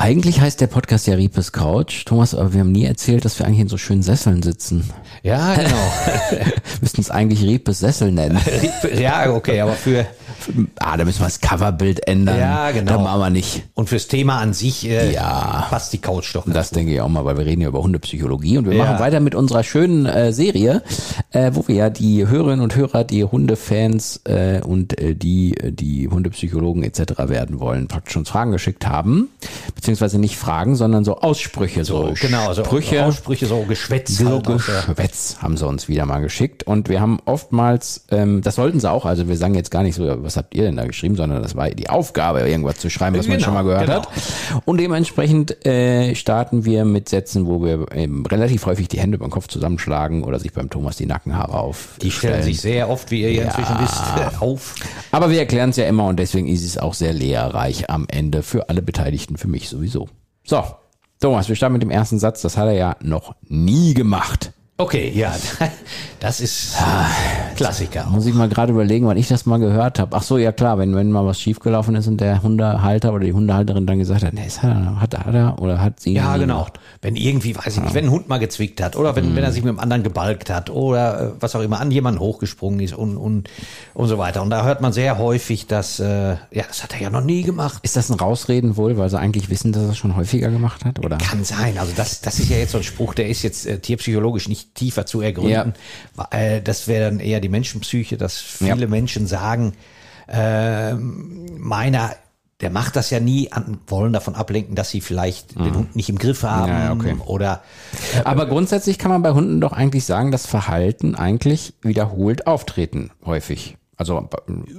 Eigentlich heißt der Podcast ja Riepes Couch. Thomas, aber wir haben nie erzählt, dass wir eigentlich in so schönen Sesseln sitzen. Ja, genau. Müssten es eigentlich Riepes Sessel nennen. ja, okay, aber für ah, da müssen wir das Coverbild ändern. Ja, genau. Da machen wir nicht. und fürs Thema an sich äh, Ja. passt die Couch doch. Das denke ich auch mal, weil wir reden ja über Hundepsychologie und wir Ja. machen weiter mit unserer schönen äh, Serie, äh, wo wir ja die Hörerinnen und Hörer, die Hundefans äh, und äh, die, äh, die Hundepsychologen etc. werden wollen, praktisch uns Fragen geschickt haben. Beziehungsweise nicht Fragen, sondern so Aussprüche. So, so, genau, so Sprüche. Aussprüche, so Geschwätz. So halt Geschwätz haben sie uns wieder mal geschickt und wir haben oftmals, ähm, das sollten sie auch, also wir sagen jetzt gar nicht so, was habt ihr denn da geschrieben, sondern das war die Aufgabe, irgendwas zu schreiben, was man Genau, schon mal gehört genau. hat. Und dementsprechend äh, starten wir mit Sätzen, wo wir ähm, relativ häufig die Hände beim Kopf zusammenschlagen oder sich beim Thomas die Nackenhaare auf. Die stellen sich sehr oft, wie ihr ja inzwischen wisst, äh, auf. Aber wir erklären es ja immer und deswegen ist es auch sehr lehrreich am Ende für alle Beteiligten, für mich sowieso. So, Thomas, wir starten mit dem ersten Satz. Das hat er ja noch nie gemacht. Okay, ja, das ist Klassiker. Muss ich mal gerade überlegen, wann ich das mal gehört habe. Ach so, ja klar, wenn, wenn mal was schiefgelaufen ist und der Hundehalter oder die Hundehalterin dann gesagt hat, nee, es hat er, hat, er oder hat sie Ja, genau. gemacht. Wenn irgendwie, weiß ich nicht, wenn ein Hund mal gezwickt hat oder wenn, wenn er sich mit dem anderen gebalgt hat oder äh, was auch immer, an jemanden hochgesprungen ist und, und, und so weiter. Und da hört man sehr häufig, dass, äh, ja, das hat er ja noch nie gemacht. Ist das ein Rausreden wohl, weil sie eigentlich wissen, dass er es schon häufiger gemacht hat? Oder? Kann sein. Also das, das ist ja jetzt so ein Spruch, der ist jetzt äh, tierpsychologisch nicht tiefer zu ergründen. Ja. Weil, Äh, das wäre dann eher die Menschenpsyche, dass viele Ja. Menschen sagen, äh, meiner, der macht das ja nie, an, wollen davon ablenken, dass sie vielleicht den Hund nicht im Griff haben Mhm. Ja, okay. oder Aber grundsätzlich kann man bei Hunden doch eigentlich sagen, dass Verhalten eigentlich wiederholt auftreten, häufig. Also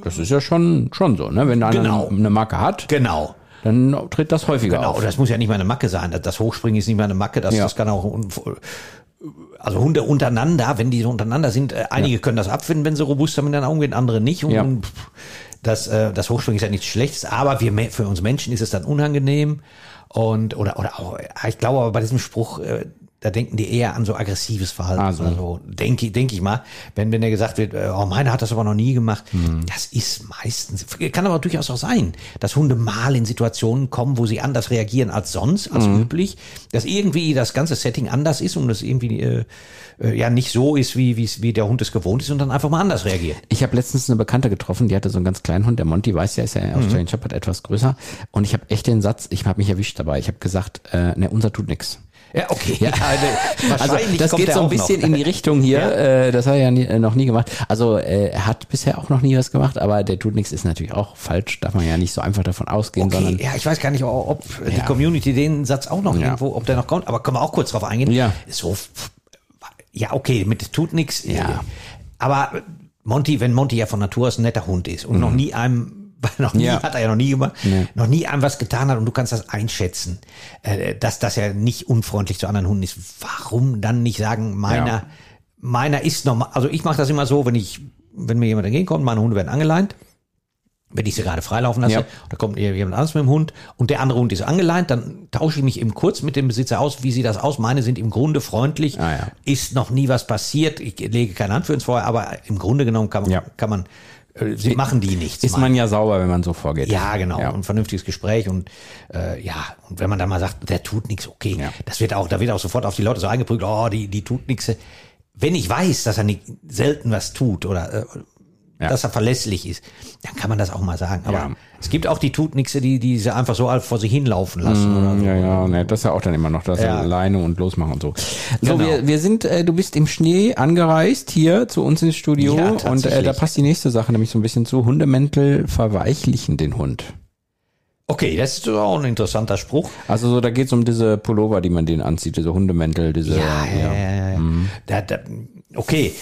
das ist ja schon, schon so, ne? Wenn einer Genau. eine Macke hat, genau. dann tritt das häufiger Genau, auf. das muss ja nicht mal eine Macke sein. Das Hochspringen ist nicht mal eine Macke, das, Ja. das kann auch also Hunde untereinander, wenn die so untereinander sind, äh, einige können das abfinden, wenn sie robuster miteinander umgehen, andere nicht. Und Ja. das, äh, das Hochspringen ist ja nichts Schlechtes, aber wir, für uns Menschen ist es dann unangenehm. Und, oder, oder auch, äh, ich glaube aber bei diesem Spruch, äh, da denken die eher an so aggressives Verhalten. Ah, so. Also denke denk ich mal, wenn, wenn der gesagt wird, äh, oh, meiner hat das aber noch nie gemacht, Hm. das ist meistens, kann aber durchaus auch sein, dass Hunde mal in Situationen kommen, wo sie anders reagieren als sonst, als Hm. üblich, dass irgendwie das ganze Setting anders ist und das irgendwie äh, äh, ja nicht so ist, wie, wie, wie der Hund es gewohnt ist und dann einfach mal anders reagiert. Ich habe letztens eine Bekannte getroffen, die hatte so einen ganz kleinen Hund, der Monty weiß ja, ist ja Mhm. Australian Shepherd etwas größer. Und ich habe echt den Satz, ich habe mich erwischt dabei. Ich habe gesagt, äh, ne, unser tut nix. Ja, okay. Ja. Also wahrscheinlich das geht so ein bisschen noch. in die Richtung hier. Ja. Äh, das hat er ja äh, noch nie gemacht. Also äh, er hat bisher auch noch nie was gemacht, aber der tut nichts ist natürlich auch falsch. Darf man ja nicht so einfach davon ausgehen, Okay, sondern ja, ich weiß gar nicht, ob die Ja. Community den Satz auch noch irgendwo, ob der noch kommt, aber können wir auch kurz drauf eingehen. Ja. So, ja, okay, mit tut nix. Ja. Aber Monty, wenn Monty ja von Natur aus ein netter Hund ist und noch nie einem, noch nie. Ja. hat er ja noch nie gemacht, Nee. noch nie einem was getan hat und du kannst das einschätzen, äh, dass das ja nicht unfreundlich zu anderen Hunden ist. Warum dann nicht sagen, meiner, Ja. meiner ist normal, also ich mache das immer so, wenn ich, wenn mir jemand entgegenkommt, meine Hunde werden angeleint, wenn ich sie gerade freilaufen lasse, Ja. da kommt jemand anderes mit dem Hund und der andere Hund ist angeleint, dann tausche ich mich eben kurz mit dem Besitzer aus, wie sieht das aus? Meine sind im Grunde freundlich, Ah, ja. ist noch nie was passiert, ich lege keine Hand für ins Feuer, aber im Grunde genommen kann man, Ja. kann man sie machen die nichts. ist man ja sauber, wenn man so vorgeht. ja, genau. Ja. Ein vernünftiges Gespräch und äh, ja, und wenn man dann mal sagt, der tut nichts, okay. Ja. Das wird auch, da wird auch sofort auf die Leute so eingeprügelt, oh, die, die tut nichts. Wenn ich weiß, dass er nicht selten was tut oder äh, Ja. dass er verlässlich ist, dann kann man das auch mal sagen. Aber Ja. es gibt auch die Tutnixe, die, die sie einfach so vor sich hinlaufen lassen. oder so. Ja, ja, ne, das ist ja auch dann immer noch das Ja. alleine und losmachen und so. So, Genau. wir, wir sind, äh, du bist im Schnee angereist hier zu uns ins Studio Ja, und äh, da passt die nächste Sache nämlich so ein bisschen zu. Hundemäntel verweichlichen den Hund. Okay, das ist auch ein interessanter Spruch. Also so, da geht's um diese Pullover, die man denen anzieht, diese Hundemäntel, diese. Ja, ja, ja. ja, ja. Da, da, okay,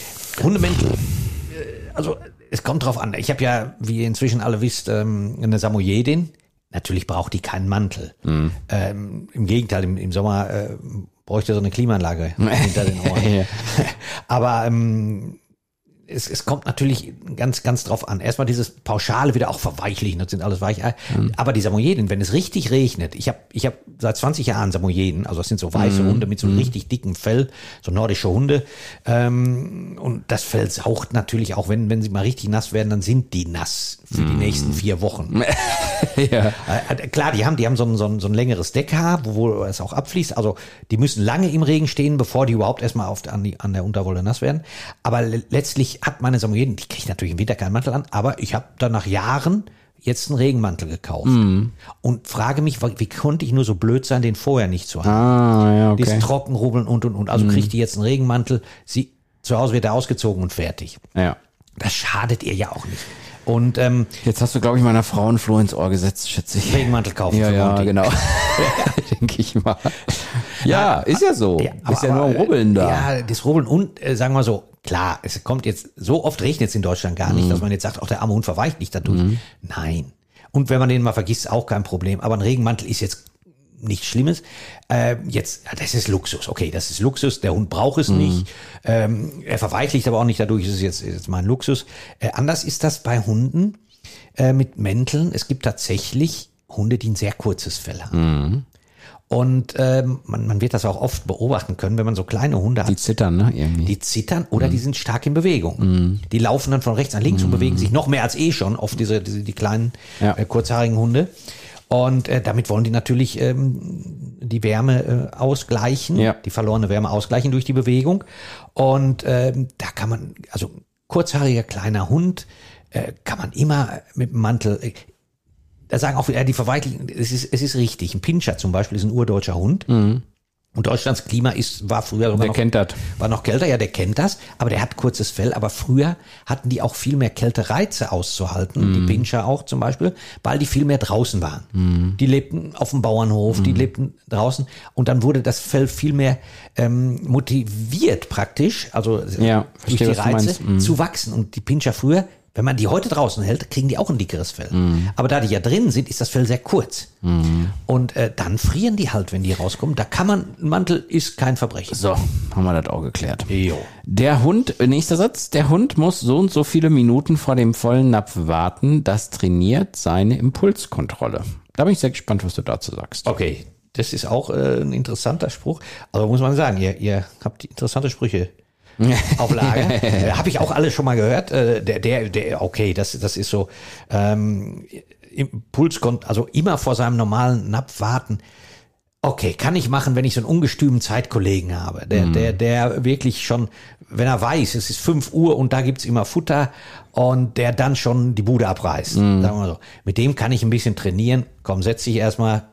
Hundemäntel. äh, Also es kommt drauf an. Ich habe ja, wie ihr inzwischen alle wisst, ähm, eine Samoyedin. Natürlich braucht die keinen Mantel. Ähm, Im Gegenteil, im, im Sommer äh, bräuchte so eine Klimaanlage hinter den Ohren. Ja. Aber ähm, es, es kommt natürlich ganz, ganz drauf an. Erstmal dieses Pauschale wieder auch verweichlichen, das sind alles Weichei. Aber die Samoyeden, wenn es richtig regnet, ich habe ich hab seit 20 Jahren Samoyeden, also das sind so weiße Hunde mit so einem richtig dicken Fell, so nordische Hunde. Ähm, und das Fell saucht natürlich auch, wenn, wenn sie mal richtig nass werden, dann sind die nass für die nächsten vier Wochen. ja. Äh, klar, die haben, die haben so ein, so ein, so ein längeres Deckhaar, wo, wo es auch abfließt. Also die müssen lange im Regen stehen, bevor die überhaupt erstmal auf, an, die, an der Unterwolle nass werden. Aber le- letztlich hat meine Samoyeden, die kriege ich natürlich im Winter keinen Mantel an, aber ich habe dann nach Jahren jetzt einen Regenmantel gekauft. Und frage mich, wie konnte ich nur so blöd sein, den vorher nicht zu haben? Ah, ja, okay. trocken, rubbeln und und und. Also kriegt die jetzt einen Regenmantel, sie zu Hause wird er ausgezogen und fertig. Ja. Das schadet ihr ja auch nicht. Und ähm, Jetzt hast du, glaube ich, meiner Frau ein Floh ins Ohr gesetzt, schätze ich. Regenmantel kaufen Ja, ja, Monty. genau. Denke ich mal. Ja, ist ja so. ist ja nur am Rubbeln da. Ja, das Rubbeln und äh, sagen wir so, klar, es kommt jetzt, so oft regnet es in Deutschland gar Mhm. nicht, dass man jetzt sagt, auch der arme Hund verweicht nicht dadurch. Nein. Und wenn man den mal vergisst, ist auch kein Problem. Aber ein Regenmantel ist jetzt nichts Schlimmes. Äh, jetzt, das ist Luxus. Okay, das ist Luxus. Der Hund braucht Mhm. es nicht. Ähm, er verweichlicht aber auch nicht. Dadurch ist es jetzt, ist jetzt mal ein Luxus. Äh, anders ist das bei Hunden äh, mit Mänteln. Es gibt tatsächlich Hunde, die ein sehr kurzes Fell haben. Und ähm, man, man wird das auch oft beobachten können, wenn man so kleine Hunde hat. Die zittern, ne? Irgendwie. Die zittern oder die sind stark in Bewegung. Die laufen dann von rechts nach links und bewegen sich noch mehr als eh schon, oft diese, diese die kleinen Ja. äh, kurzhaarigen Hunde. Und äh, damit wollen die natürlich ähm, die Wärme äh, ausgleichen, Ja. die verlorene Wärme ausgleichen durch die Bewegung. Und ähm, da kann man, also kurzhaariger kleiner Hund, äh, kann man immer mit dem Mantel, äh, da sagen auch wieder die Verweichlichen, es ist, es ist richtig. Ein Pinscher zum Beispiel ist ein urdeutscher Hund. Und Deutschlands Klima ist, war früher sogar Der noch, kennt das. war noch kälter, ja, der kennt das, aber der hat kurzes Fell. Aber früher hatten die auch viel mehr Kältereize auszuhalten, die Pinscher auch zum Beispiel, weil die viel mehr draußen waren. Die lebten auf dem Bauernhof, die lebten draußen und dann wurde das Fell viel mehr ähm, motiviert praktisch, also Ja, durch verstehe, die Reize. Mhm. zu wachsen. Und die Pinscher früher, wenn man die heute draußen hält, kriegen die auch ein dickeres Fell. Aber da die ja drin sind, ist das Fell sehr kurz. Und äh, dann frieren die halt, wenn die rauskommen. Da kann man, ein Mantel ist kein Verbrechen. So, haben wir das auch geklärt. Jo. Der Hund, äh, nächster Satz, der Hund muss so und so viele Minuten vor dem vollen Napf warten. Das trainiert seine Impulskontrolle. Da bin ich sehr gespannt, was du dazu sagst. Okay, das ist auch äh, ein interessanter Spruch. Aber muss man sagen, ihr, ihr habt interessante Sprüche auf Lager. äh, Habe ich auch alle schon mal gehört. Äh, der, der, der, okay, das, das ist so ähm, Impuls, also immer vor seinem normalen Napf warten. Okay, kann ich machen, wenn ich so einen ungestümen Zeitkollegen habe, der, der, der wirklich schon, wenn er weiß, es ist 5 Uhr und da gibt's immer Futter und der dann schon die Bude abreißt. Sagen wir mal so. Mit dem kann ich ein bisschen trainieren. Komm, setz dich erstmal,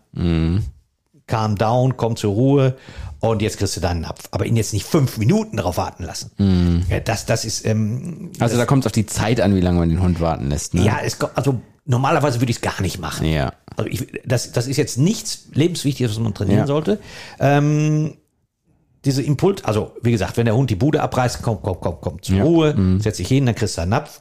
calm down, komm zur Ruhe und jetzt kriegst du deinen Napf. Aber ihn jetzt nicht fünf Minuten darauf warten lassen. Ja, das, das ist, ähm, Also da kommt es auf die Zeit an, wie lange man den Hund warten lässt. Ne? ja, es, kommt- also normalerweise würde ich es gar nicht machen. Ja. Also ich, das, das ist jetzt nichts lebenswichtiges, was man trainieren Ja. sollte. Ähm, diese Impuls, also wie gesagt, wenn der Hund die Bude abreißt, komm, komm, komm, komm zur Ja. Ruhe, setz dich hin, dann kriegst du einen Napf.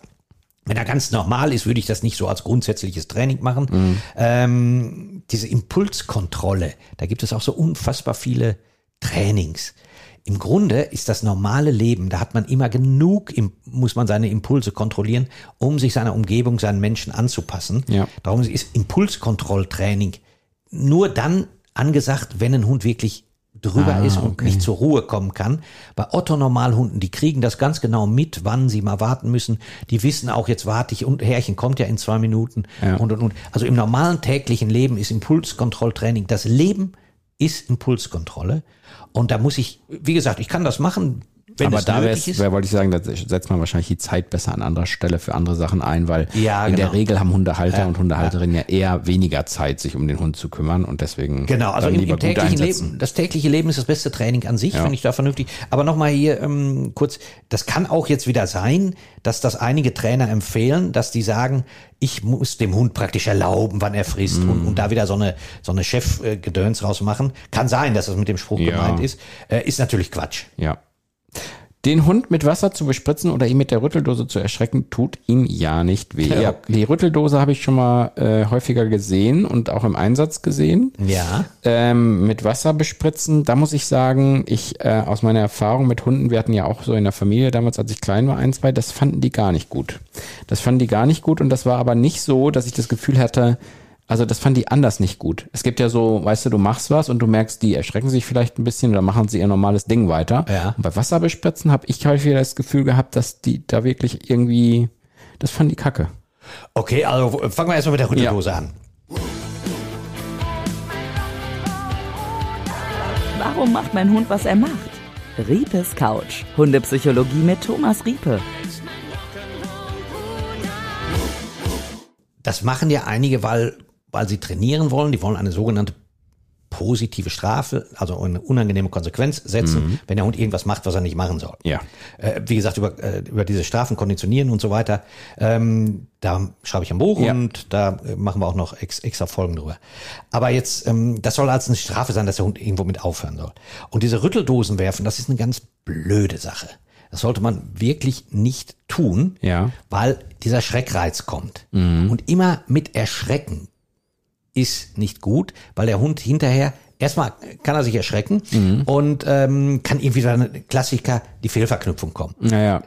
Wenn er ganz normal ist, würde ich das nicht so als grundsätzliches Training machen. Ähm, diese Impulskontrolle, da gibt es auch so unfassbar viele Trainings. Im Grunde ist das normale Leben, da hat man immer genug, muss man seine Impulse kontrollieren, um sich seiner Umgebung, seinen Menschen anzupassen. Ja. Darum ist Impulskontrolltraining nur dann angesagt, wenn ein Hund wirklich drüber Ah, ist und okay. nicht zur Ruhe kommen kann. Bei Otto-Normalhunden, die kriegen das ganz genau mit, wann sie mal warten müssen. Die wissen auch, jetzt warte ich und Herrchen kommt ja in zwei Minuten Ja. und und und. Also im normalen täglichen Leben ist Impulskontrolltraining. Das Leben ist Impulskontrolle. Und da muss ich, wie gesagt, ich kann das machen, wenn Aber da nötig wär's, ist. wär, wollte ich sagen, da setzt man wahrscheinlich die Zeit besser an anderer Stelle für andere Sachen ein, weil Ja, in der genau. Regel haben Hundehalter und Hundehalterinnen ja. eher weniger Zeit, sich um den Hund zu kümmern und deswegen Genau, also im, lieber im täglichen. Leben, das tägliche Leben ist das beste Training an sich, finde ich da vernünftig. Aber nochmal hier ähm, kurz, das kann auch jetzt wieder sein, dass das einige Trainer empfehlen, dass die sagen, ich muss dem Hund praktisch erlauben, wann er frisst Mhm. und, und da wieder so eine, so eine Chef-Gedöns rausmachen. Kann sein, dass das mit dem Spruch Ja. gemeint ist. Äh, ist natürlich Quatsch. Ja. Den Hund mit Wasser zu bespritzen oder ihn mit der Rütteldose zu erschrecken, tut ihm ja nicht weh. Ja. Die Rütteldose habe ich schon mal äh, häufiger gesehen und auch im Einsatz gesehen. Ja. Ähm, mit Wasser bespritzen, da muss ich sagen, ich äh, aus meiner Erfahrung mit Hunden, wir hatten ja auch so in der Familie damals, als ich klein war, ein, zwei, das fanden die gar nicht gut. Das fanden die gar nicht gut und das war aber nicht so, dass ich das Gefühl hatte, also das fanden die anders nicht gut. Es gibt ja so, weißt du, du machst was und du merkst, die erschrecken sich vielleicht ein bisschen oder machen sie ihr normales Ding weiter. Ja. Und bei Wasser bespritzen habe ich häufig das Gefühl gehabt, dass die da wirklich irgendwie, das fanden die kacke. Okay, also fangen wir erstmal mit der Rütteldose an. Warum macht mein Hund, was er macht? Riepes Couch. Hundepsychologie mit Thomas Riepe. Das machen ja einige, weil, weil sie trainieren wollen. Die wollen eine sogenannte positive Strafe, also eine unangenehme Konsequenz setzen, wenn der Hund irgendwas macht, was er nicht machen soll. Ja. Äh, wie gesagt, über, äh, über diese Strafen konditionieren und so weiter, ähm, da schreibe ich ein Buch Ja. und da äh, machen wir auch noch ex, extra Folgen drüber. Aber jetzt, ähm, das soll als eine Strafe sein, dass der Hund irgendwo mit aufhören soll. Und diese Rütteldosen werfen, das ist eine ganz blöde Sache. Das sollte man wirklich nicht tun, Ja. weil dieser Schreckreiz kommt. Und immer mit Erschrecken ist nicht gut, weil der Hund hinterher erstmal kann er sich erschrecken und ähm, kann irgendwie dann Klassiker die Fehlverknüpfung kommen. Naja.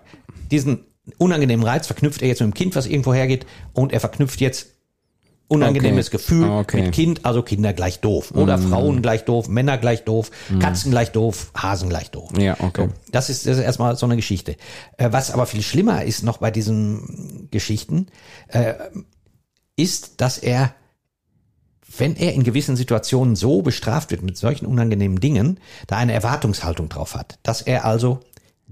Diesen unangenehmen Reiz verknüpft er jetzt mit dem Kind, was irgendwo hergeht und er verknüpft jetzt unangenehmes Okay. Gefühl Okay. mit Kind, also Kinder gleich doof oder Frauen gleich doof, Männer gleich doof, Katzen gleich doof, Hasen gleich doof. Ja, okay. So, das ist, das ist erstmal so eine Geschichte. Äh, was aber viel schlimmer ist noch bei diesen Geschichten, äh, ist, dass er, wenn er in gewissen Situationen so bestraft wird mit solchen unangenehmen Dingen, da eine Erwartungshaltung drauf hat. Dass er also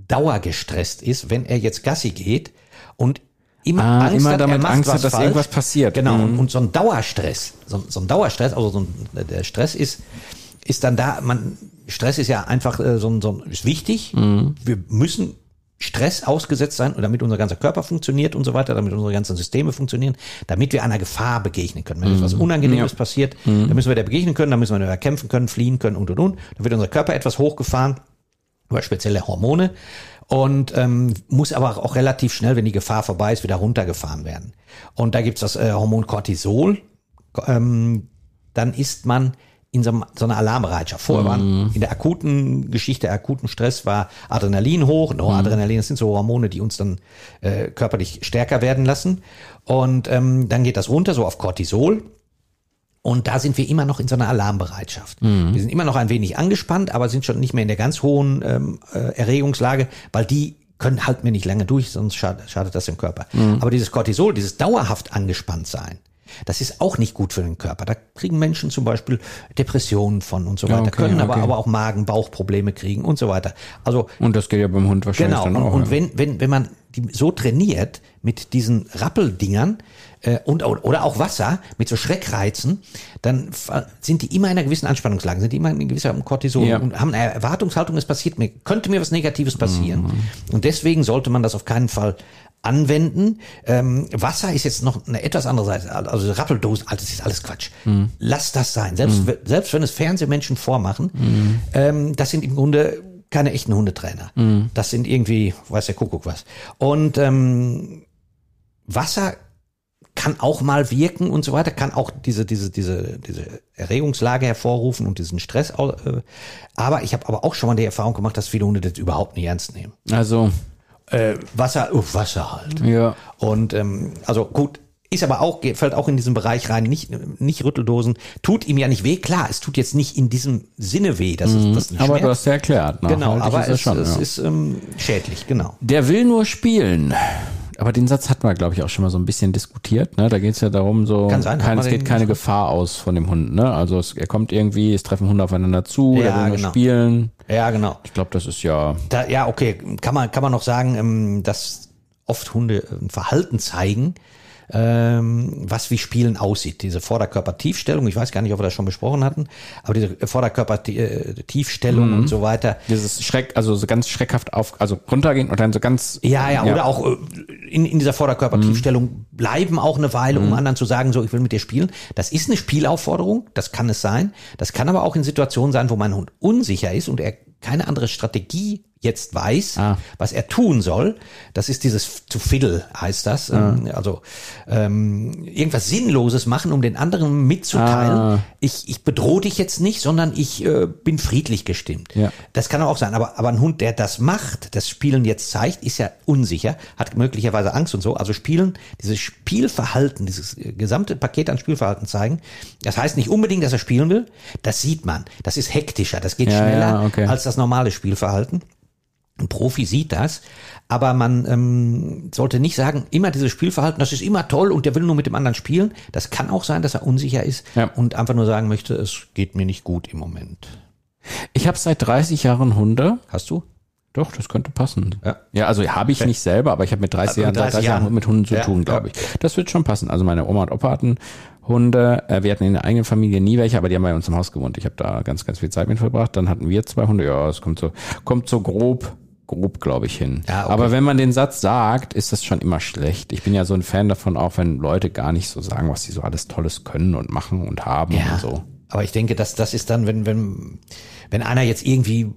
dauergestresst ist, wenn er jetzt Gassi geht und immer Ah, Angst immer hat, damit er macht Angst hat, dass falsch. irgendwas passiert. Genau. Mhm. Und, und so ein Dauerstress, so, so ein Dauerstress, also so ein, der Stress ist, ist dann da, man, Stress ist ja einfach äh, so ein, so ein, ist wichtig. Mhm. Wir müssen Stress ausgesetzt sein, damit unser ganzer Körper funktioniert und so weiter, damit unsere ganzen Systeme funktionieren, damit wir einer Gefahr begegnen können. Wenn etwas Unangenehmes Ja. passiert, dann müssen wir der begegnen können, dann müssen wir der kämpfen können, fliehen können und und und. Dann wird unser Körper etwas hochgefahren über spezielle Hormone und ähm, muss aber auch relativ schnell, wenn die Gefahr vorbei ist, wieder runtergefahren werden. Und da gibt's das äh, Hormon Cortisol. Ähm, dann ist man in so, so einer Alarmbereitschaft. Vorher waren in der akuten Geschichte, akuten Stress war Adrenalin hoch, Noradrenalin, das sind so Hormone, die uns dann äh, körperlich stärker werden lassen. Und ähm, dann geht das runter, so auf Cortisol. Und da sind wir immer noch in so einer Alarmbereitschaft. Wir sind immer noch ein wenig angespannt, aber sind schon nicht mehr in der ganz hohen ähm, äh, Erregungslage, weil die können halt mir nicht lange durch, sonst schadet, schadet das dem Körper. Aber dieses Cortisol, dieses dauerhaft angespannt sein, das ist auch nicht gut für den Körper. Da kriegen Menschen zum Beispiel Depressionen von und so weiter, okay, können aber, okay. aber auch Magen, Bauchprobleme kriegen und so weiter. Also Und das geht ja beim Hund wahrscheinlich Genau. dann Und, auch. und ja. wenn, wenn, wenn man die so trainiert mit diesen Rappeldingern äh, und oder auch Wasser mit so Schreckreizen, dann sind die immer in einer gewissen Anspannungslage, sind die immer in gewisser Cortisol Ja. und haben eine Erwartungshaltung, es passiert mir, könnte mir was Negatives passieren. Mhm. Und deswegen sollte man das auf keinen Fall anwenden. Ähm, Wasser ist jetzt noch eine etwas andere Seite. Also Rappeldosen, alles ist alles Quatsch. Mhm. Lass das sein. Selbst, we- selbst wenn es Fernsehmenschen vormachen, Mhm. ähm, das sind im Grunde keine echten Hundetrainer. Mhm. Das sind irgendwie, weiß der Kuckuck was. Und ähm, Wasser kann auch mal wirken und so weiter, kann auch diese, diese, diese, diese Erregungslage hervorrufen und diesen Stress. Äh, aber ich habe aber auch schon mal die Erfahrung gemacht, dass viele Hunde das überhaupt nicht ernst nehmen. Also, Äh, Wasser, uff, Wasser halt. ja. Und ähm, also gut, ist aber auch, fällt auch in diesen Bereich rein, nicht, nicht Rütteldosen, tut ihm ja nicht weh, klar, es tut jetzt nicht in diesem Sinne weh, das ist, das ist ein Mhm. Aber du Schmerz. hast ja erklärt. Genau, nachhaltig aber ist es schon, es ja. ist ähm, schädlich, genau. Der will nur spielen. Aber den Satz hatten wir, glaube ich, auch schon mal so ein bisschen diskutiert. Ne? Da geht es ja darum, so sein, kein, es geht keine Gefahr aus von dem Hund. Ne? Also es, er kommt irgendwie, es treffen Hunde aufeinander zu, Ja, er will nur genau. spielen. Ja, genau. Ich glaube, das ist ja. Da, ja, okay, kann man, kann man noch sagen, ähm, dass oft Hunde ein Verhalten zeigen, ähm, was wie Spielen aussieht. Diese Vorderkörpertiefstellung, ich weiß gar nicht, ob wir das schon besprochen hatten, aber diese Vorderkörpertiefstellung und so weiter. Dieses Schreck, also so ganz schreckhaft auf, also runtergehen und dann so ganz. Ja, ja, oder auch äh, in, in dieser Vorderkörpertiefstellung bleiben auch eine Weile, um anderen zu sagen, so, ich will mit dir spielen. Das ist eine Spielaufforderung, das kann es sein. Das kann aber auch in Situationen sein, wo mein Hund unsicher ist und er keine andere Strategie jetzt weiß, Ah. was er tun soll. Das ist dieses to fiddle heißt das. Ähm, Also ähm, irgendwas Sinnloses machen, um den anderen mitzuteilen. Ah. Ich, ich bedrohe dich jetzt nicht, sondern ich äh, bin friedlich gestimmt. Ja. Das kann auch sein. Aber, aber ein Hund, der das macht, das Spielen jetzt zeigt, ist ja unsicher, hat möglicherweise Angst und so. Also Spielen, dieses Spielverhalten, dieses äh, gesamte Paket an Spielverhalten zeigen. Das heißt nicht unbedingt, dass er spielen will. Das sieht man. Das ist hektischer. Das geht Ja, schneller ja, okay. als das normale Spielverhalten. Ein Profi sieht das, aber man ähm, sollte nicht sagen, immer dieses Spielverhalten, das ist immer toll und der will nur mit dem anderen spielen. Das kann auch sein, dass er unsicher ist Ja. und einfach nur sagen möchte, es geht mir nicht gut im Moment. Ich habe seit 30 Jahren Hunde. Hast du? Doch, das könnte passen. Ja. Ja, also habe ich nicht selber, aber ich habe mit 30 Also Jahren, mit seit 30 30 Jahren mit Hunden zu Ja, tun, glaube ich. Das wird schon passen. Also meine Oma und Opa hatten Hunde. Äh, Wir hatten in der eigenen Familie nie welche, aber die haben bei uns im Haus gewohnt. Ich habe da ganz, ganz viel Zeit mit verbracht. Dann hatten wir zwei Hunde. Ja, es kommt so, kommt so grob, grob, glaube ich, hin. Ja, okay. Aber wenn man den Satz sagt, ist das schon immer schlecht. Ich bin ja so ein Fan davon, auch wenn Leute gar nicht so sagen, was sie so alles Tolles können und machen und haben und so. Aber ich denke, dass das ist dann, wenn, wenn, wenn einer jetzt irgendwie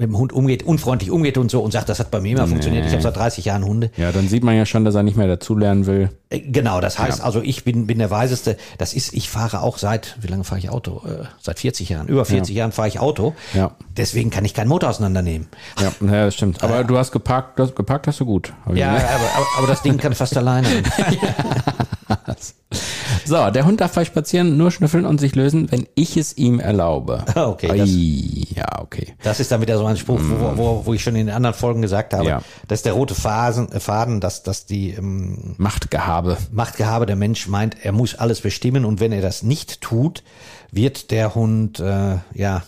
mit dem Hund umgeht, unfreundlich umgeht und so und sagt, das hat bei mir immer funktioniert. Ich habe seit 30 Jahren Hunde. Ja, dann sieht man ja schon, dass er nicht mehr dazulernen will. Äh, Genau, das heißt also, ich bin, bin der Weiseste. Das ist, ich fahre auch seit, wie lange fahre ich Auto? Äh, seit 40 Jahren. Über 40 Jahren fahre ich Auto. Ja. Deswegen kann ich keinen Motor auseinandernehmen. Ja, ja das stimmt. Aber du hast geparkt, du hast, geparkt hast du gut. Ja, aber, aber, aber das Ding kann fast alleine. So, der Hund darf frei spazieren, nur schnüffeln und sich lösen, wenn ich es ihm erlaube. Okay, das- ja, okay. Das ist dann wieder so ein Spruch, wo, wo, wo ich schon in den anderen Folgen gesagt habe, Ja. dass der rote Phasen, äh, Faden, dass, dass die ähm, Machtgehabe. Machtgehabe der Mensch meint, er muss alles bestimmen und wenn er das nicht tut, wird der Hund äh, ja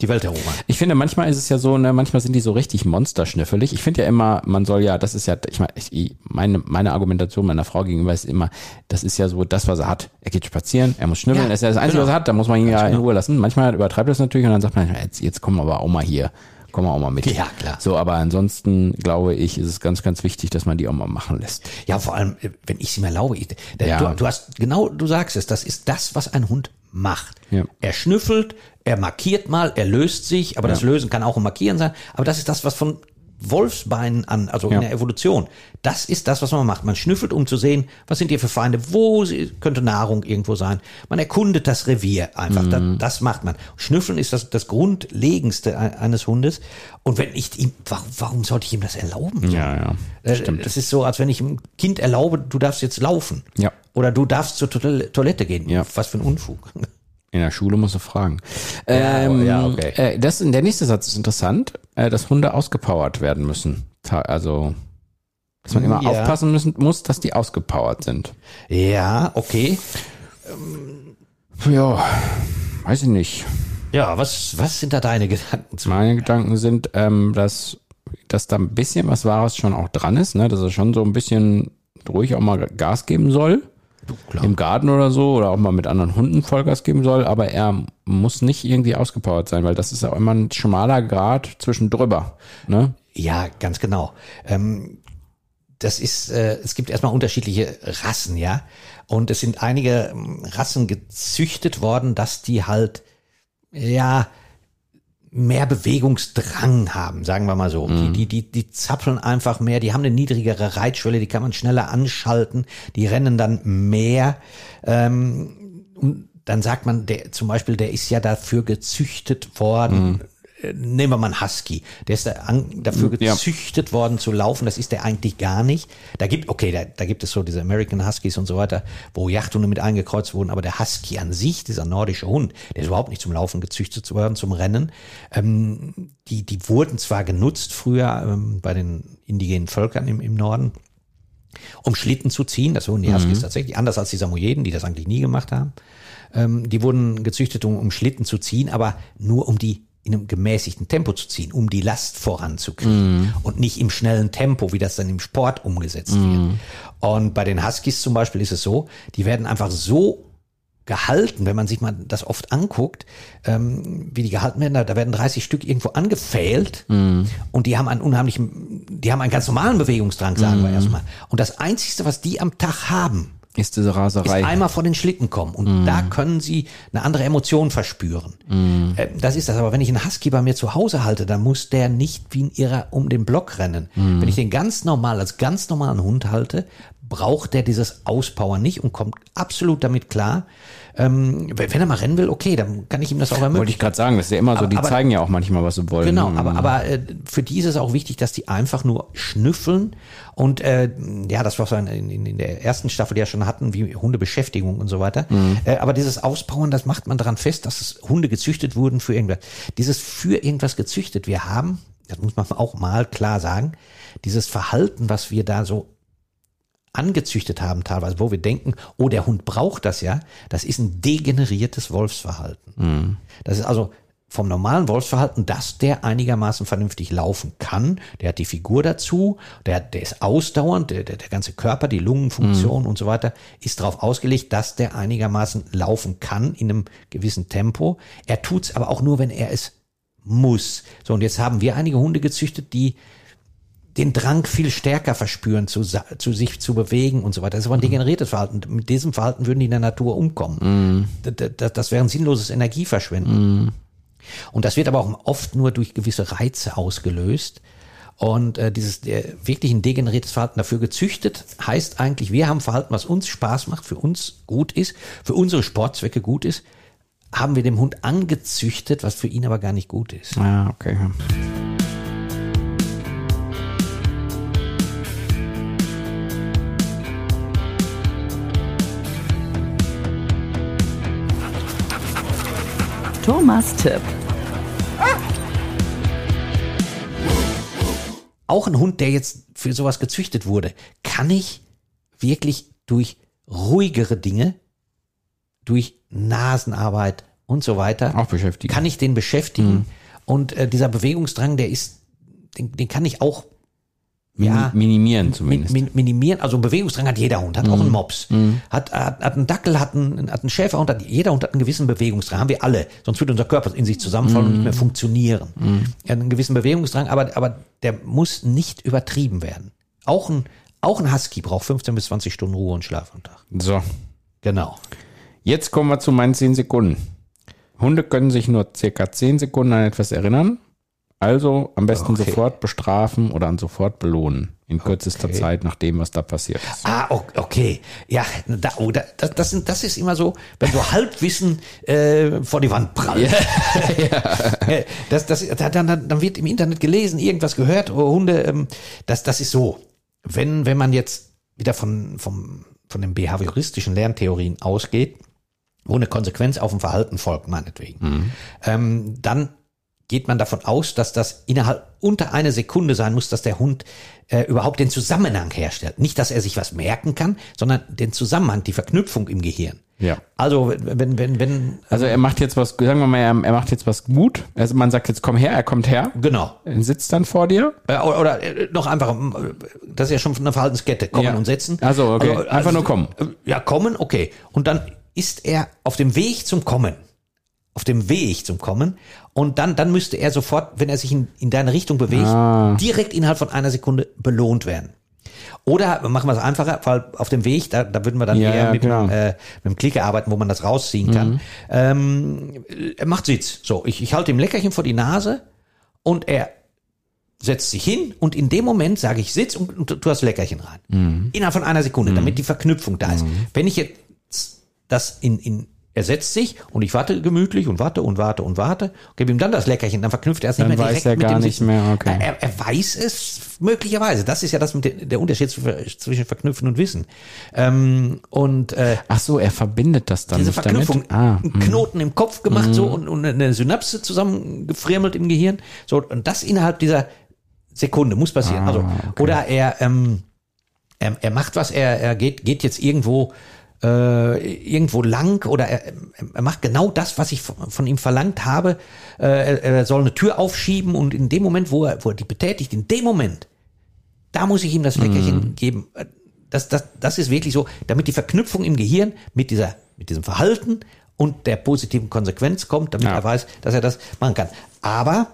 die Welt erobern. Ich finde, manchmal ist es ja so, ne, manchmal sind die so richtig monsterschnüffelig. Ich finde ja immer, man soll ja, das ist ja, ich meine, ich, meine, meine Argumentation meiner Frau gegenüber ist immer, das ist ja so das, was er hat. Er geht spazieren, er muss schnüffeln, Ja, das ist ja das Einzige, genau. was er hat, da muss man ihn ja in Ruhe lassen. Manchmal übertreibt er es natürlich und dann sagt man, jetzt, jetzt kommen wir aber auch mal hier. Kommen wir auch mal mit. Ja, klar. So, aber ansonsten glaube ich, ist es ganz, ganz wichtig, dass man die auch mal machen lässt. Ja, vor allem, äh, wenn ich es ihm erlaube. Ich, Ja. du, du hast, genau, du sagst es, das ist das, was ein Hund macht. Ja. Er schnüffelt, er markiert mal, er löst sich, aber das Lösen kann auch ein Markieren sein. Aber das ist das, was von Wolfsbeinen an, also Ja. in der Evolution, das ist das, was man macht. Man schnüffelt, um zu sehen, was sind hier für Feinde, wo könnte Nahrung irgendwo sein. Man erkundet das Revier einfach, das, Mhm. das macht man. Schnüffeln ist das, das Grundlegendste ein- eines Hundes. Und wenn ich ihm, warum, warum sollte ich ihm das erlauben? Ja, ja. Äh, Das ist so, als wenn ich einem Kind erlaube, du darfst jetzt laufen. Ja. Oder du darfst zur Toil- Toilette gehen. Ja. Was für ein Unfug. In der Schule musst du fragen. Ähm, ja, okay. äh, das, der nächste Satz ist interessant, äh, dass Hunde ausgepowert werden müssen. Also, dass man immer Ja. aufpassen müssen, muss, dass die ausgepowert sind. Ja, okay. Ja, weiß ich nicht. Ja, was, was sind da deine Gedanken zu? Meine Gedanken sind, ähm, dass, dass da ein bisschen was Wahres schon auch dran ist, ne? dass er schon so ein bisschen ruhig auch mal Gas geben soll. Klar. Im Garten oder so oder auch mal mit anderen Hunden Vollgas geben soll, aber er muss nicht irgendwie ausgepowert sein, weil das ist auch immer ein schmaler Grad zwischen drüber. Ne? Ja, ganz genau. Ähm, das ist, äh, es gibt erstmal unterschiedliche Rassen, ja. Und es sind einige ähm, Rassen gezüchtet worden, dass die halt, ja, mehr Bewegungsdrang haben, sagen wir mal so. Die, die, die, die zappeln einfach mehr, die haben eine niedrigere Reitschwelle, die kann man schneller anschalten, die rennen dann mehr. Ähm, und dann sagt man, der zum Beispiel, der ist ja dafür gezüchtet worden. Äh, Nehmen wir mal einen Husky. Der ist da an, dafür Ja. gezüchtet worden zu laufen. Das ist der eigentlich gar nicht. Da gibt, okay, da, da gibt es so diese American Huskies und so weiter, wo Jachthunde mit eingekreuzt wurden. Aber der Husky an sich, dieser nordische Hund, der ist überhaupt nicht zum Laufen gezüchtet zu werden, zum Rennen. Ähm, die, die wurden zwar genutzt früher ähm, bei den indigenen Völkern im, im Norden, um Schlitten zu ziehen. Das wurden die Huskies tatsächlich, anders als die Samoyeden, die das eigentlich nie gemacht haben. Ähm, die wurden gezüchtet, um, um Schlitten zu ziehen, aber nur um die in einem gemäßigten Tempo zu ziehen, um die Last voranzukriegen und nicht im schnellen Tempo, wie das dann im Sport umgesetzt wird. Und bei den Huskies zum Beispiel ist es so, die werden einfach so gehalten, wenn man sich mal das oft anguckt, ähm, wie die gehalten werden, da, werden 30 Stück irgendwo angefählt und die haben einen unheimlichen, die haben einen ganz normalen Bewegungsdrang, sagen wir erstmal. Und das Einzige, was die am Tag haben, Ist diese ist Raserei. einmal vor den Schlitten kommen und da können sie eine andere Emotion verspüren. Äh, Das ist das. Aber wenn ich einen Husky bei mir zu Hause halte, dann muss der nicht wie ein Irrer um den Block rennen. Wenn ich den ganz normal, als ganz normalen Hund halte, braucht der dieses Auspowern nicht und kommt absolut damit klar. Ähm, wenn er mal rennen will, okay, dann kann ich ihm das auch ermöglichen. Wollte ich gerade sagen, das ist ja immer so, die aber- zeigen ja auch manchmal, was sie wollen. Genau, aber, aber äh, für die ist es auch wichtig, dass die einfach nur schnüffeln und äh, ja, das was wir in, in, in der ersten Staffel ja schon hatten, wie Hundebeschäftigung und so weiter. Äh, aber dieses Auspowern, das macht man daran fest, dass es Hunde gezüchtet wurden für irgendwas. Dieses für irgendwas gezüchtet. Wir haben, das muss man auch mal klar sagen, dieses Verhalten, was wir da so angezüchtet haben teilweise, wo wir denken, oh, der Hund braucht das ja, das ist ein degeneriertes Wolfsverhalten. Das ist also vom normalen Wolfsverhalten, dass der einigermaßen vernünftig laufen kann. Der hat die Figur dazu, der, der ist ausdauernd, der, der, der ganze Körper, die Lungenfunktion und so weiter ist darauf ausgelegt, dass der einigermaßen laufen kann in einem gewissen Tempo. Er tut's aber auch nur, wenn er es muss. So, und jetzt haben wir einige Hunde gezüchtet, die den Drang viel stärker verspüren, zu, zu sich zu bewegen und so weiter. Das ist aber ein degeneriertes Verhalten. Mit diesem Verhalten würden die in der Natur umkommen. Das, das, das wäre ein sinnloses Energieverschwenden. Und das wird aber auch oft nur durch gewisse Reize ausgelöst. Und äh, dieses der, wirklich ein degeneriertes Verhalten dafür gezüchtet heißt eigentlich, wir haben Verhalten, was uns Spaß macht, für uns gut ist, für unsere Sportzwecke gut ist, haben wir dem Hund angezüchtet, was für ihn aber gar nicht gut ist. Ah, okay. Thomas Tipp. auch ein Hund, der jetzt für sowas gezüchtet wurde, kann ich wirklich durch ruhigere Dinge, durch Nasenarbeit und so weiter, Auch beschäftigen. kann ich den beschäftigen. Und äh, dieser Bewegungsdrang, der ist, den, den kann ich auch ja, minimieren min, zumindest. min, minimieren. Also Bewegungsdrang hat jeder Hund, hat auch einen Mops, hat, hat, hat einen Dackel, hat einen, hat einen Schäferhund, hat, jeder Hund hat einen gewissen Bewegungsdrang, haben wir alle. Sonst würde unser Körper in sich zusammenfallen und nicht mehr funktionieren. Er hat einen gewissen Bewegungsdrang, aber, aber der muss nicht übertrieben werden. Auch ein, auch ein Husky braucht 15 bis 20 Stunden Ruhe und Schlaf am Tag. so. Genau. Jetzt kommen wir zu meinen 10 Sekunden. Hunde können sich nur circa 10 Sekunden an etwas erinnern. Also am besten Okay. sofort bestrafen oder an sofort belohnen. In kürzester Okay. Zeit nach dem, was da passiert ist. Ah, okay. Ja, da, oh, da, das, sind, das ist immer so, wenn so Halbwissen äh, vor die Wand prallt. Äh, das, das, da- dann, dann, wird im Internet gelesen, irgendwas gehört, oh, Hunde, ähm, das, das ist so. Wenn, wenn man jetzt wieder von, vom, von den behavioristischen Lerntheorien ausgeht, wo eine Konsequenz auf ein Verhalten folgt, meinetwegen, ähm, dann geht man davon aus, dass das innerhalb unter einer Sekunde sein muss, dass der Hund äh, überhaupt den Zusammenhang herstellt. Nicht, dass er sich was merken kann, sondern den Zusammenhang, die Verknüpfung im Gehirn. Ja. Also wenn, wenn, wenn, Also er macht jetzt was, sagen wir mal, er, er macht jetzt was gut. Also man sagt jetzt, komm her, er kommt her. genau. Er sitzt dann vor dir. Äh, Oder, oder äh, noch einfach, das ist ja schon eine Verhaltenskette, kommen Ja. und setzen. Ach so, okay. Einfach nur kommen. äh, Ja, kommen, okay. Und dann ist er auf dem Weg zum Kommen. Auf dem Weg zum Kommen. Und dann, dann müsste er sofort, wenn er sich in, in deine Richtung bewegt, Ah. direkt innerhalb von einer Sekunde belohnt werden. Oder machen wir es einfacher, weil auf dem Weg, da, da würden wir dann Ja, eher mit. Mhm. einem, äh, mit einem Klicker arbeiten, wo man das rausziehen kann. Ähm, er macht Sitz. So, ich, ich halte ihm Leckerchen vor die Nase und er setzt sich hin und in dem Moment sage ich Sitz und, und du hast Leckerchen rein. Mhm. Innerhalb von einer Sekunde, damit die Verknüpfung da ist. Wenn ich jetzt das in, in er setzt sich und ich warte gemütlich und warte und warte und warte, gebe ihm dann das Leckerchen, dann verknüpft er es nicht Dann mehr weiß direkt er mit gar dem nicht mehr, okay. Er, er weiß es möglicherweise. Das ist ja das mit der, der Unterschied zw- zwischen Verknüpfen und Wissen. Ähm, und äh, Ach so, er verbindet das dann diese Verknüpfung. Ah, einen Knoten im Kopf gemacht so und, und eine Synapse zusammengefriemelt im Gehirn. So, und das innerhalb dieser Sekunde muss passieren. Ah, also, oder er, ähm, er, er macht was, er, er geht, geht jetzt irgendwo äh, irgendwo lang oder er, er macht genau das, was ich von, ihm verlangt habe. Äh, er, er soll eine Tür aufschieben und in dem Moment, wo er, wo er die betätigt, in dem Moment, da muss ich ihm das Leckerchen geben. Das, das, das ist wirklich so, damit die Verknüpfung im Gehirn mit dieser, mit diesem Verhalten und der positiven Konsequenz kommt, damit Ja. er weiß, dass er das machen kann. Aber,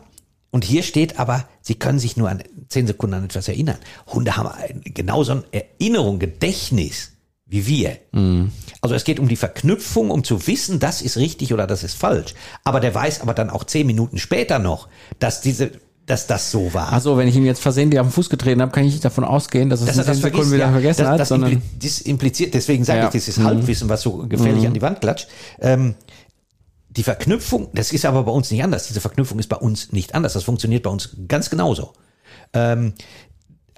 und hier steht aber, sie können sich nur an zehn Sekunden an etwas erinnern. Hunde haben ein, genauso eine Erinnerung, Gedächtnis wie wir. Also es geht um die Verknüpfung, um zu wissen, das ist richtig oder das ist falsch. Aber der weiß aber dann auch zehn Minuten später noch, dass diese, dass das so war. Also, wenn ich ihm jetzt versehentlich auf den Fuß getreten habe, kann ich nicht davon ausgehen, dass es dass das 10 vergisst, Sekunden wieder ja. vergessen das, hat, das, sondern das impliziert, deswegen sage Ja. ich, dieses Mhm. Halbwissen, was so gefährlich an die Wand klatscht. Ähm, die Verknüpfung, das ist aber bei uns nicht anders. Diese Verknüpfung ist bei uns nicht anders. Das funktioniert bei uns ganz genauso. Ähm,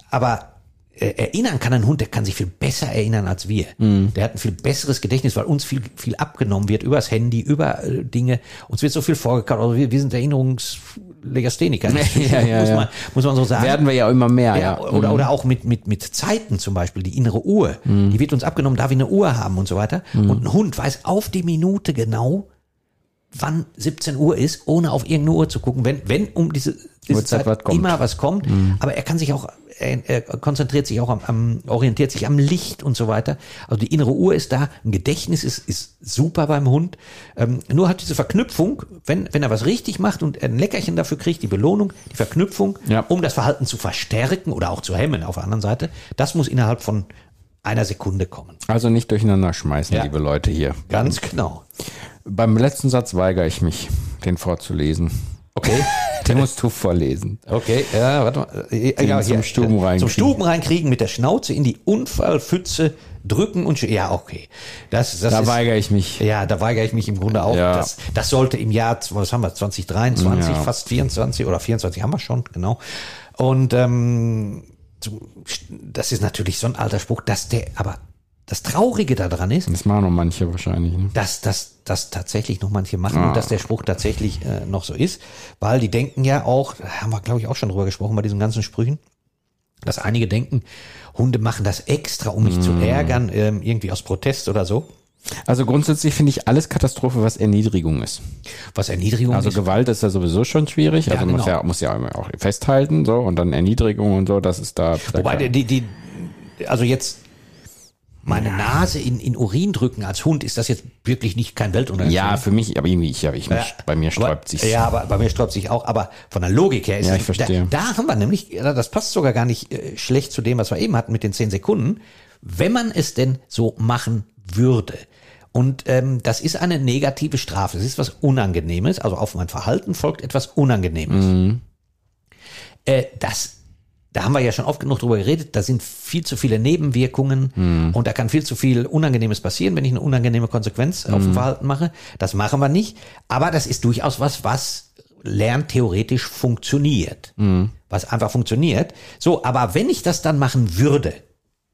aber erinnern kann ein Hund, der kann sich viel besser erinnern als wir. Mhm. Der hat ein viel besseres Gedächtnis, weil uns viel, viel abgenommen wird übers Handy, über äh, Dinge. Uns wird so viel vorgekaut. Also wir, wir sind Erinnerungslegastheniker. Ja, ja, muss, ja. Man, muss man so sagen. werden wir ja immer mehr, ja. Ja, oder, oder auch mit, mit, mit Zeiten zum Beispiel, die innere Uhr, die wird uns abgenommen, da wir eine Uhr haben und so weiter. Und ein Hund weiß auf die Minute genau, wann 17 Uhr ist, ohne auf irgendeine Uhr zu gucken, wenn, wenn um diese, diese Uhrzeit Zeit was kommt. immer was kommt. Aber er kann sich auch, er, er konzentriert sich auch am, am, orientiert sich am Licht und so weiter. Also die innere Uhr ist da, ein Gedächtnis ist, ist super beim Hund. Ähm, nur hat diese Verknüpfung, wenn, wenn er was richtig macht und ein Leckerchen dafür kriegt, die Belohnung, die Verknüpfung, Ja. um das Verhalten zu verstärken oder auch zu hemmen auf der anderen Seite, das muss innerhalb von einer Sekunde kommen. Also nicht durcheinander schmeißen, Ja. liebe Leute hier. Ganz genau. Beim letzten Satz weigere ich mich, den vorzulesen. Okay. Den musst du vorlesen. Okay, ja, warte mal. Äh, Den zum Stuben reinkriegen. Zum Stuben reinkriegen, mit der Schnauze in die Unfallpfütze drücken und ja, okay. Das, das Da ist, weigere ich mich. Ja, da weigere ich mich im Grunde auch. Ja. Das, das sollte im Jahr, was haben wir, 2023, Ja. fast 24 oder 24 haben wir schon, genau. Und ähm, das ist natürlich so ein alter Spruch, dass der, aber das Traurige daran ist, Das machen noch manche wahrscheinlich. Ne? dass das, das tatsächlich noch manche machen Ah. und dass der Spruch tatsächlich äh, noch so ist, weil die denken ja auch, da haben wir glaube ich auch schon drüber gesprochen bei diesen ganzen Sprüchen, dass einige denken, Hunde machen das extra, um mich zu Mm. ärgern, ähm, irgendwie aus Protest oder so. Also grundsätzlich finde ich alles Katastrophe, was Erniedrigung ist. Was Erniedrigung Also ist. Gewalt ist ja sowieso schon schwierig. Also Ja, muss genau. ja muss ja immer auch festhalten so und dann Erniedrigung und so. Das ist da. Wobei die, die, also jetzt meine Nase in, in Urin drücken als Hund, ist das jetzt wirklich nicht kein Weltuntergang. ja, für mich, aber irgendwie, ich, ja, ich, mich, bei mir sträubt sich. Ja, aber bei mir sträubt sich auch. Aber von der Logik her ist Ja, es- ich verstehe. Da, da haben wir nämlich, ja, das passt sogar gar nicht äh, schlecht zu dem, was wir eben hatten mit den zehn Sekunden. Wenn man es denn so machen würde. Und ähm, das ist eine negative Strafe. Es ist was Unangenehmes. Also auf mein Verhalten folgt etwas Unangenehmes. Mhm. Äh, das da haben wir ja schon oft genug drüber geredet, da sind viel zu viele Nebenwirkungen Mhm. und da kann viel zu viel Unangenehmes passieren, wenn ich eine unangenehme Konsequenz auf Mhm. dem Verhalten mache. Das machen wir nicht. Aber das ist durchaus was, was lerntheoretisch funktioniert. Mhm. Was einfach funktioniert. So, aber wenn ich das dann machen würde,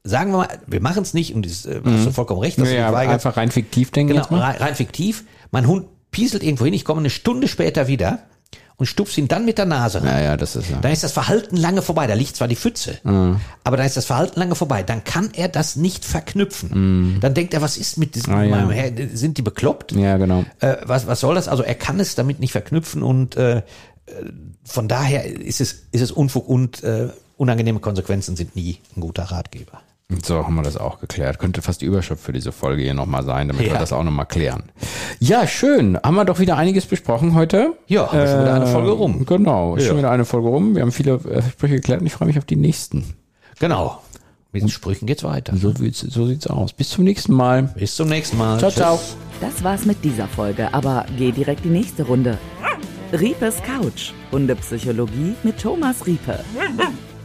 sagen wir mal, wir machen es nicht und das, äh, hast du vollkommen recht, dass Mhm. ja, du dich ja, weigerst. einfach rein fiktiv denken Genau, rein, rein fiktiv. Mein Hund pieselt irgendwo hin, ich komme eine Stunde später wieder und stupst ihn dann mit der Nase rein. Ja, ja, das ist ja. Dann ist das Verhalten lange vorbei. Da liegt zwar die Pfütze, aber dann ist das Verhalten lange vorbei. Dann kann er das nicht verknüpfen. Dann denkt er, was ist mit diesem, Ah, ja. sind die bekloppt? Ja, genau. Äh, was, was soll das? Also er kann es damit nicht verknüpfen und äh, äh, von daher ist es, ist es Unfug und äh, unangenehme Konsequenzen sind nie ein guter Ratgeber. So haben wir das auch geklärt. Könnte fast die Überschrift für diese Folge hier nochmal sein, damit wir Ja. das auch nochmal klären. Ja, schön. Haben wir doch wieder einiges besprochen heute. Ja, haben wir schon wieder eine Folge rum. Genau, ist Ja. schon wieder eine Folge rum. Wir haben viele äh, Sprüche geklärt und ich freue mich auf die nächsten. Genau. Mit den Sprüchen geht's weiter. So, sieht's- so sieht's aus. Bis zum nächsten Mal. Bis zum nächsten Mal. Ciao, Tschüss. ciao. Das war's mit dieser Folge, aber geh direkt die nächste Runde. Riepes Couch, Hundepsychologie mit Thomas Riepe.